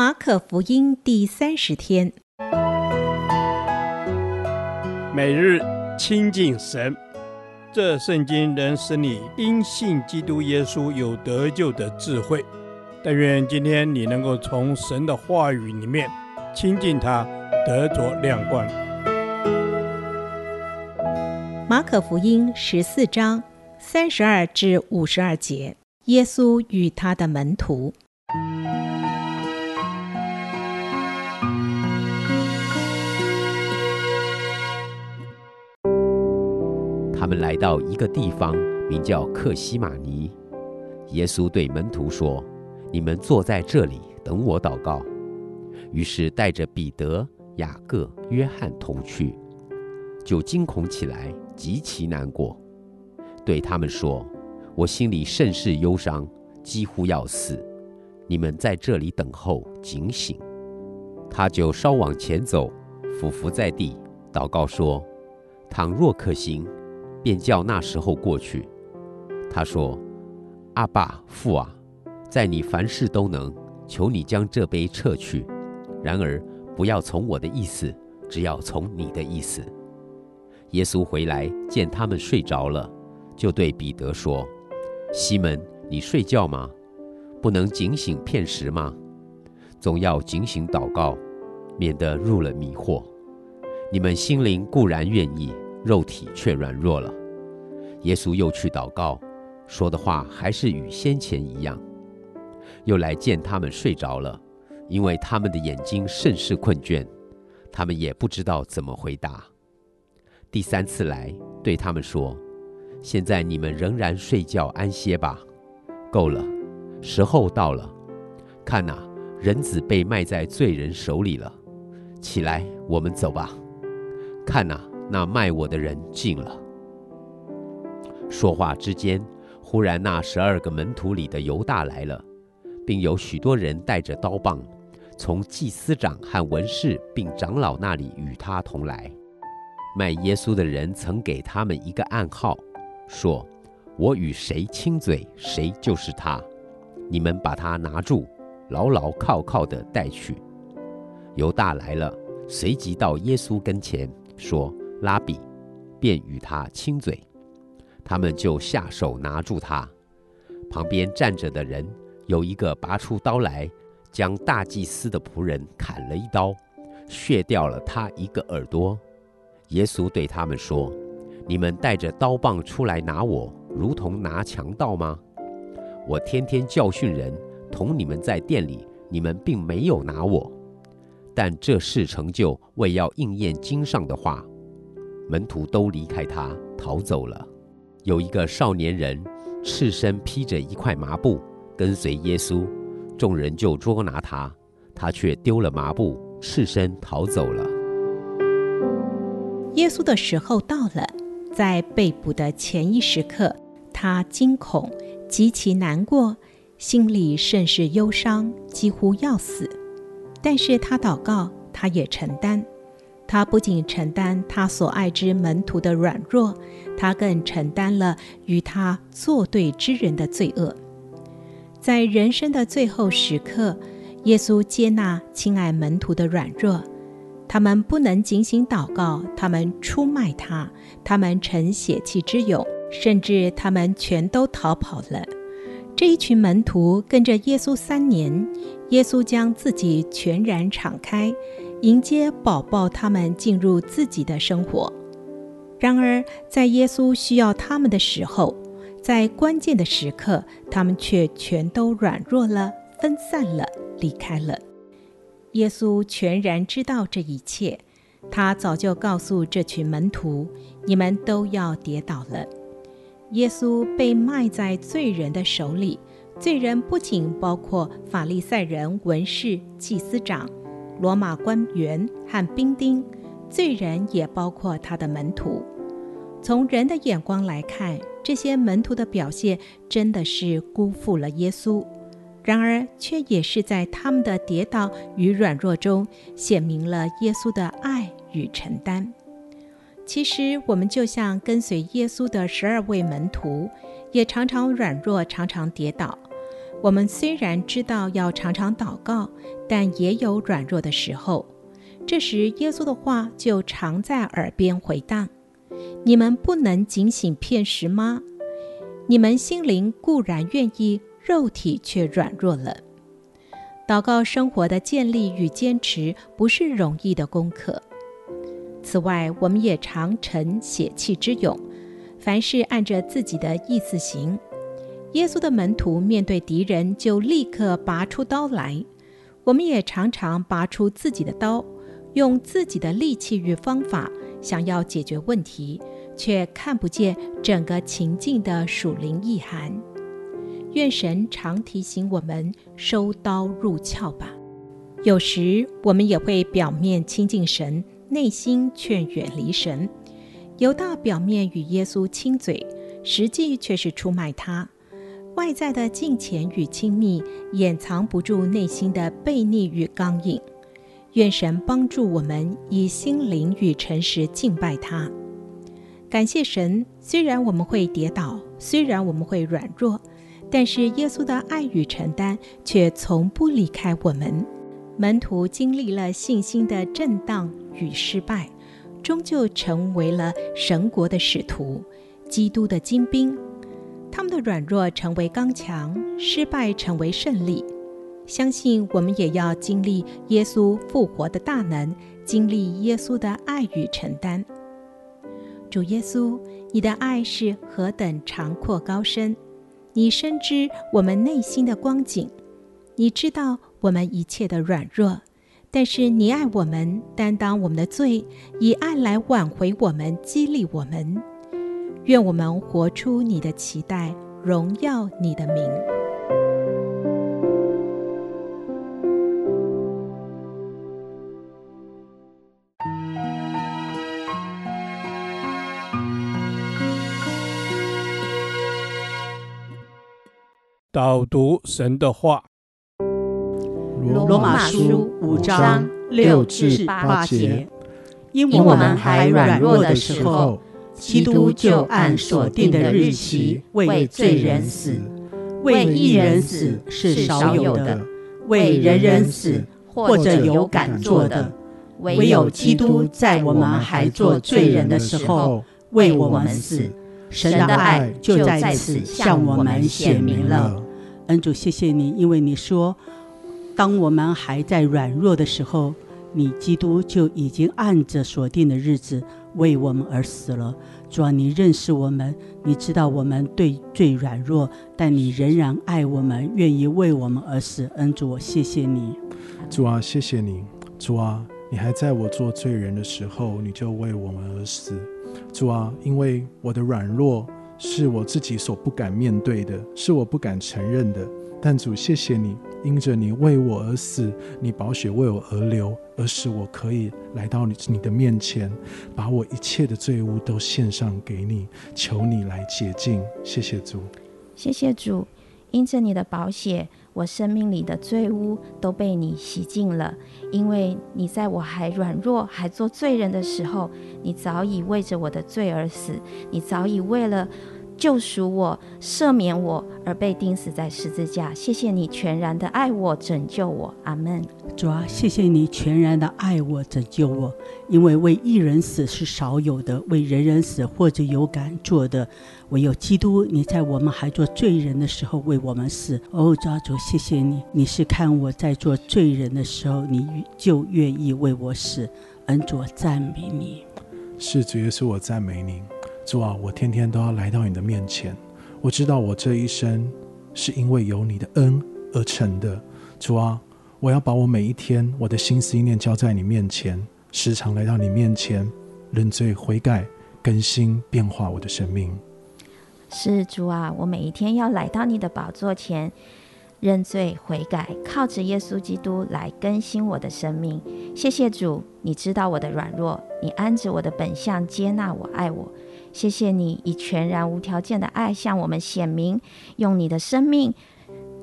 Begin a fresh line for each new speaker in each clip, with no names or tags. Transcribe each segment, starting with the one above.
马可福音第三十天，
每日亲近神，这圣经能使你因信基督耶稣有得救的智慧。但愿今天你能够从神的话语里面亲近他，得着亮光。
马可福音十四章三十二至五十二节，耶稣与他的门徒。
们来到一个地方，名叫克西马尼。耶稣对门徒说：“你们坐在这里，等我祷告。”于是带着彼得、雅各、约翰同去，就惊恐起来，极其难过，对他们说：“我心里甚是忧伤，几乎要死。你们在这里等候，警醒。”他就稍往前走，俯伏在地，祷告说：“倘若可行。”便叫那时候过去。他说：“阿爸父啊，在你凡事都能，求你将这杯撤去。然而不要从我的意思，只要从你的意思。”耶稣回来见他们睡着了，就对彼得说：“西门，你睡觉吗？不能警醒片时吗？总要警醒祷告，免得入了迷惑。你们心灵固然愿意。”肉体却软弱了。耶稣又去祷告，说的话还是与先前一样。又来见他们睡着了，因为他们的眼睛甚是困倦，他们也不知道怎么回答。第三次来，对他们说：“现在你们仍然睡觉安歇吧，够了，时候到了。看哪，人子被卖在罪人手里了。起来，我们走吧。看哪。”那卖我的人进了。说话之间，忽然那十二个门徒里的犹大来了，并有许多人带着刀棒，从祭司长和文士并长老那里与他同来。卖耶稣的人曾给他们一个暗号，说：“我与谁亲嘴，谁就是他。你们把他拿住，牢牢靠靠的带去。”犹大来了，随即到耶稣跟前说。拉比，便与他亲嘴，他们就下手拿住他。旁边站着的人有一个拔出刀来，将大祭司的仆人砍了一刀，削掉了他一个耳朵。耶稣对他们说：“你们带着刀棒出来拿我，如同拿强盗吗？我天天教训人，同你们在店里，你们并没有拿我。但这事成就，为要应验经上的话。”门徒都离开他，逃走了。有一个少年人，赤身披着一块麻布，跟随耶稣。众人就捉拿他，他却丢了麻布，赤身逃走了。
耶稣的时候到了，在被捕的前一时刻，他惊恐，极其难过，心里甚是忧伤，几乎要死。但是他祷告，他也承担。他不仅承担他所爱之门徒的软弱，他更承担了与他作对之人的罪恶。在人生的最后时刻，耶稣接纳亲爱门徒的软弱，他们不能警醒祷告，他们出卖他，他们逞血气之勇，甚至他们全都逃跑了。这一群门徒跟着耶稣三年，耶稣将自己全然敞开。迎接宝宝他们进入自己的生活。然而，在耶稣需要他们的时候，在关键的时刻，他们却全都软弱了、分散了、离开了。耶稣全然知道这一切，他早就告诉这群门徒：“你们都要跌倒了。”耶稣被卖在罪人的手里，罪人不仅包括法利赛人、文士、祭司长。罗马官员和兵丁，罪人也包括他的门徒。从人的眼光来看，这些门徒的表现真的是辜负了耶稣。然而，却也是在他们的跌倒与软弱中，显明了耶稣的爱与承担。其实，我们就像跟随耶稣的十二位门徒，也常常软弱，常常跌倒。我们虽然知道要常常祷告，但也有软弱的时候。这时，耶稣的话就常在耳边回荡：“你们不能警醒片时吗？你们心灵固然愿意，肉体却软弱了。”祷告生活的建立与坚持不是容易的功课。此外，我们也常逞血气之勇，凡事按着自己的意思行。耶稣的门徒面对敌人就立刻拔出刀来，我们也常常拔出自己的刀，用自己的力气与方法想要解决问题，却看不见整个情境的属灵意涵。愿神常提醒我们收刀入鞘吧。有时我们也会表面亲近神，内心却远离神。犹大表面与耶稣亲嘴，实际却是出卖他。外在的敬虔与亲密，掩藏不住内心的悖逆与刚硬。愿神帮助我们以心灵与诚实敬拜他。感谢神，虽然我们会跌倒，虽然我们会软弱。但是耶稣的爱与承担却从不离开我们。门徒经历了信心的震荡与失败，终究成为了神国的使徒，基督的精兵。他们的软弱成为刚强，失败成为胜利。相信我们也要经历耶稣复活的大能，经历耶稣的爱与承担。主耶稣，你的爱是何等长阔高深！你深知我们内心的光景，你知道我们一切的软弱，但是你爱我们，担当我们的罪，以爱来挽回我们，激励我们。愿我们活出你的期待，荣耀你的名。
导读神的话，
罗马书五章六至八节。因我们还软弱的时候，基督就按所定的日期为罪人死；为一人死是少有的，为人人死或者有敢做的，唯有基督在我们还做罪人的时候为我们死。神的爱就在此向我们显明了。恩主，谢谢你，因为你说，当我们还在软弱的时候，你基督就已经按着所定的日子为我们而死了。主啊，你认识我们，你知道我们对罪软弱，但你仍然爱我们，愿意为我们而死。恩主，谢谢你。
主啊，谢谢你。主啊，你还在我做罪人的时候，你就为我们而死。主啊，因为我的软弱是我自己所不敢面对的，是我不敢承认的。但主，谢谢你，因着你为我而死，你宝血为我而流，而使我可以来到你你的面前，把我一切的罪污都献上给你，求你来洁净。谢谢主，
谢谢主，因着你的宝血。我生命里的罪污都被你洗净了，因为你在我还软弱、还做罪人的时候，你早已为着我的罪而死，你早已为了。救赎我、赦免我而被钉死在十字架。谢谢你全然的爱我、拯救我。阿门。
主啊，谢谢你全然的爱我、拯救我。因为为一人死是少有的，为人人死或者有敢做的，唯有基督。你在我们还做罪人的时候为我们死。哦，主啊，主，谢谢你，你是看我在做罪人的时候，你就愿意为我死。恩主，赞美你。
是主耶稣，我赞美你。主啊，我天天都要来到你的面前。我知道我这一生是因为有你的恩而成的。主啊，我要把我每一天我的心思意念交在你面前，时常来到你面前认罪悔改，更新变化我的生命。
是主啊，我每一天要来到你的宝座前认罪悔改，靠着耶稣基督来更新我的生命。谢谢主，你知道我的软弱，你安着我的本相接纳我，爱我。谢谢你以全然无条件的爱向我们显明，用你的生命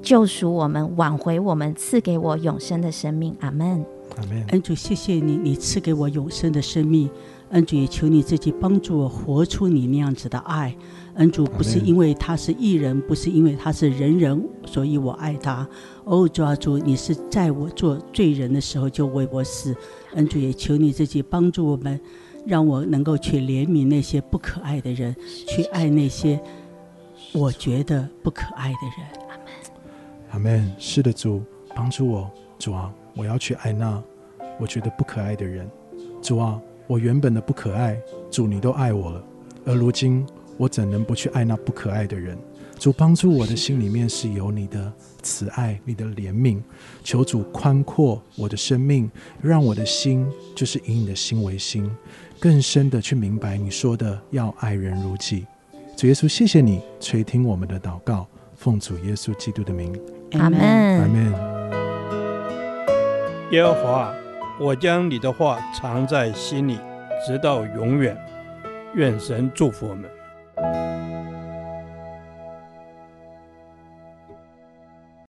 救赎我们，挽回我们，赐给我永生的生命。阿门。
阿门。
恩主，谢谢你，你赐给我永生的生命。恩主，也求你自己帮助我活出你那样子的爱。恩主不是因为他是艺人，不是因为他是人人，所以我爱他。哦，主啊，主，你是在我做罪人的时候就为我死。恩主也求你自己帮助我们，让我能够去怜悯那些不可爱的人，去爱那些我觉得不可爱的人。阿门。
阿门。是的，主帮助我，主啊，我要去爱那我觉得不可爱的人。主啊，我原本的不可爱，主你都爱我了，而如今。我怎能不去爱那不可爱的人？主帮助我的心里面是有你的慈爱，你的怜悯。求主宽阔我的生命，让我的心就是以你的心为心，更深的去明白你说的要爱人如己。主耶稣，谢谢你垂听我们的祷告，奉主耶稣基督的名，
阿门，
阿门。
耶和华，我将你的话藏在心里，直到永远。愿神祝福我们。